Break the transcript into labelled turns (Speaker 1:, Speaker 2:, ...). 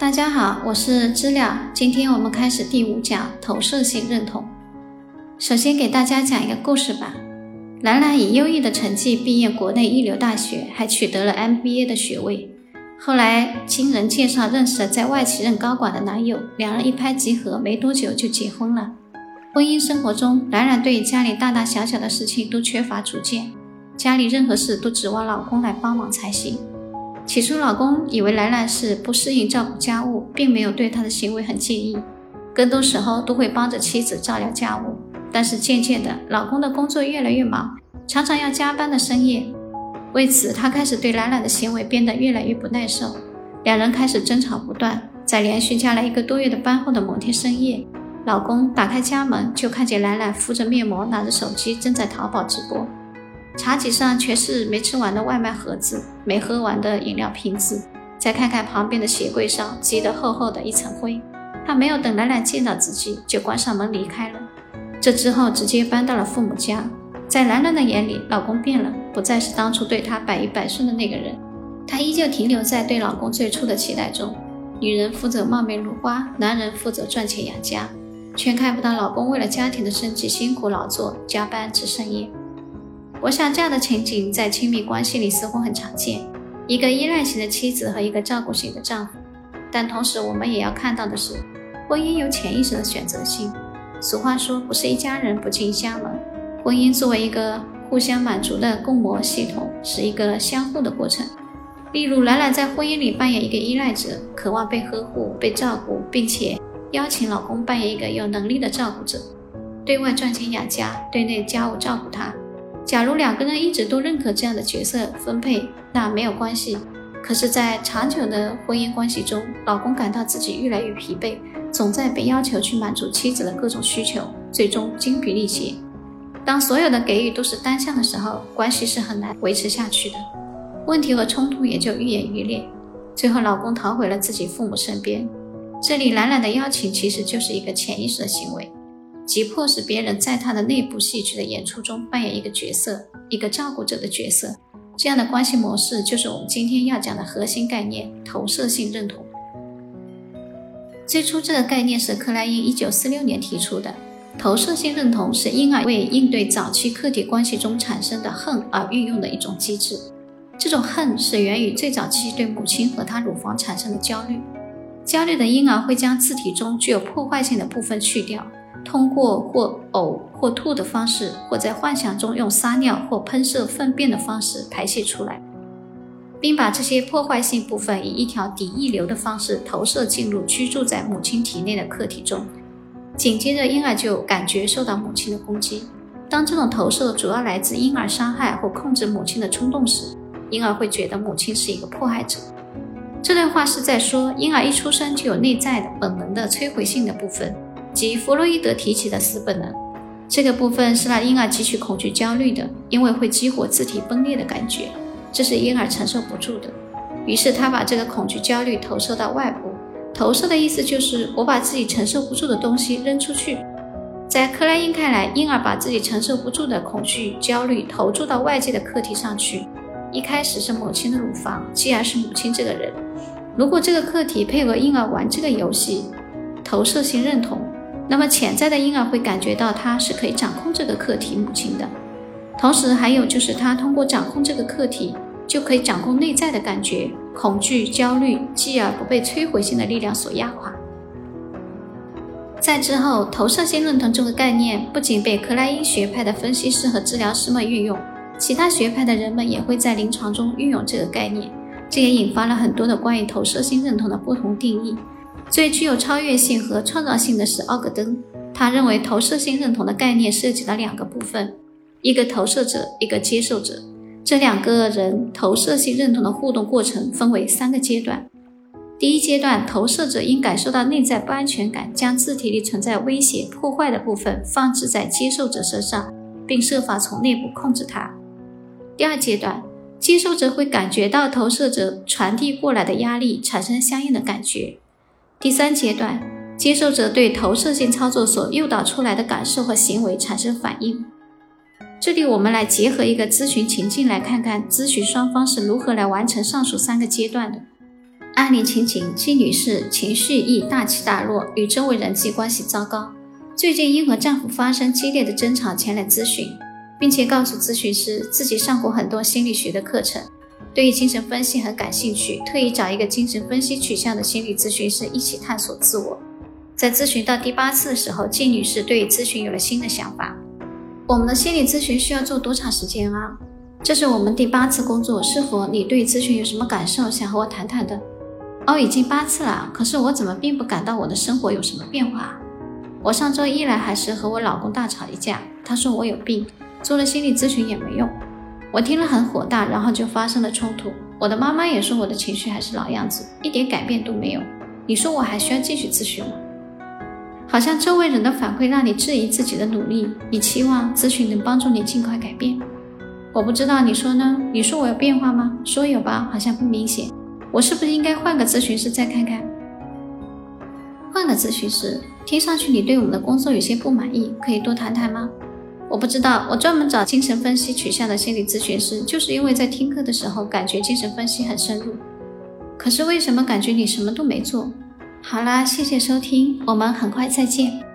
Speaker 1: 大家好，我是知了。今天我们开始第五讲投射性认同。首先给大家讲一个故事吧。兰兰以优异的成绩毕业国内一流大学，还取得了 MBA 的学位。后来经人介绍认识了在外企任高管的男友，两人一拍即合，没多久就结婚了。婚姻生活中，兰兰对家里大大小小的事情都缺乏主见，家里任何事都指望老公来帮忙才行。起初，老公以为兰兰是不适应照顾家务，并没有对她的行为很介意，更多时候都会帮着妻子照料家务。但是渐渐的，老公的工作越来越忙，常常要加班的深夜，为此他开始对兰兰的行为变得越来越不耐受，两人开始争吵不断。在连续加了一个多月的班后的某天深夜，老公打开家门，就看见兰兰敷着面膜，拿着手机正在淘宝直播。茶几上全是没吃完的外卖盒子，没喝完的饮料瓶子。再看看旁边的鞋柜上积得厚厚的一层灰，他没有等兰兰见到自己，就关上门离开了。这之后直接搬到了父母家。在兰兰的眼里，老公变了，不再是当初对她百依百顺的那个人。她依旧停留在对老公最初的期待中：女人负责貌美如花，男人负责赚钱养家，却看不到老公为了家庭的生计辛苦劳作，加班至深夜。我想，这样的情景在亲密关系里似乎很常见：一个依赖型的妻子和一个照顾型的丈夫。但同时，我们也要看到的是，婚姻有潜意识的选择性。俗话说：“不是一家人不进家门。”婚姻作为一个互相满足的共谋系统，是一个相互的过程。例如，兰兰在婚姻里扮演一个依赖者，渴望被呵护、被照顾，并且邀请老公扮演一个有能力的照顾者，对外赚钱养家，对内家务照顾她。假如两个人一直都认可这样的角色分配，那没有关系。可是，在长久的婚姻关系中，老公感到自己越来越疲惫，总在被要求去满足妻子的各种需求，最终精疲力竭。当所有的给予都是单向的时候，关系是很难维持下去的，问题和冲突也就愈演愈烈。最后，老公逃回了自己父母身边。这里，懒懒的邀请其实就是一个潜意识的行为。即迫使别人在他的内部戏剧的演出中扮演一个角色，一个照顾者的角色。这样的关系模式就是我们今天要讲的核心概念——投射性认同。最初，这个概念是克莱因一九四六年提出的。投射性认同是婴儿为应对早期客体关系中产生的恨而运用的一种机制。这种恨是源于最早期对母亲和她乳房产生的焦虑。焦虑的婴儿会将自体中具有破坏性的部分去掉。通过或呕或吐的方式，或在幻想中用撒尿或喷射粪便的方式排泄出来，并把这些破坏性部分以一条敌意流的方式投射进入居住在母亲体内的客体中。紧接着，婴儿就感觉受到母亲的攻击。当这种投射主要来自婴儿伤害或控制母亲的冲动时，婴儿会觉得母亲是一个迫害者。这段话是在说，婴儿一出生就有内在的本能的摧毁性的部分。即弗洛伊德提起的死本能，这个部分是让婴儿汲取恐惧、焦虑的，因为会激活自体崩裂的感觉，这是婴儿承受不住的。于是他把这个恐惧、焦虑投射到外部。投射的意思就是我把自己承受不住的东西扔出去。在克莱因看来，婴儿把自己承受不住的恐惧、焦虑投注到外界的客体上去。一开始是母亲的乳房，继而是母亲这个人。如果这个客体配合婴儿玩这个游戏，投射性认同。那么，潜在的婴儿会感觉到他是可以掌控这个客体母亲的，同时还有就是他通过掌控这个客体，就可以掌控内在的感觉、恐惧、焦虑，继而不被摧毁性的力量所压垮。在之后，投射性认同这个概念不仅被克莱因学派的分析师和治疗师们运用，其他学派的人们也会在临床中运用这个概念，这也引发了很多的关于投射性认同的不同定义。最具有超越性和创造性的是奥格登，他认为投射性认同的概念涉及了两个部分：一个投射者，一个接受者。这两个人投射性认同的互动过程分为三个阶段。第一阶段，投射者因感受到内在不安全感，将自体里存在威胁、破坏的部分放置在接受者身上，并设法从内部控制它。第二阶段，接受者会感觉到投射者传递过来的压力，产生相应的感觉。第三阶段，接受者对投射性操作所诱导出来的感受和行为产生反应。这里我们来结合一个咨询情境，来看看咨询双方是如何来完成上述三个阶段的。案例情景：季女士情绪易大起大落，与周围人际关系糟糕。最近因和丈夫发生激烈的争吵前来咨询，并且告诉咨询师自己上过很多心理学的课程，对于精神分析很感兴趣，特意找一个精神分析取向的心理咨询师一起探索自我。在咨询到第八次的时候，季女士对咨询有了新的想法。我们的心理咨询需要做多长时间啊？这是我们第八次工作，是否你对咨询有什么感受，想和我谈谈的？哦，已经八次了，可是我怎么并不感到我的生活有什么变化？我上周一来还是和我老公大吵一架，他说我有病，做了心理咨询也没用。我听了很火大，然后就发生了冲突。我的妈妈也说我的情绪还是老样子，一点改变都没有。你说我还需要继续咨询吗？好像周围人的反馈让你质疑自己的努力，你期望咨询能帮助你尽快改变。我不知道你说呢？你说我有变化吗？说有吧，好像不明显。我是不是应该换个咨询师再看看？换个咨询师，听上去你对我们的工作有些不满意，可以多谈谈吗？我不知道，我专门找精神分析取向的心理咨询师，就是因为在听课的时候感觉精神分析很深入。可是为什么感觉你什么都没做？好啦，谢谢收听，我们很快再见。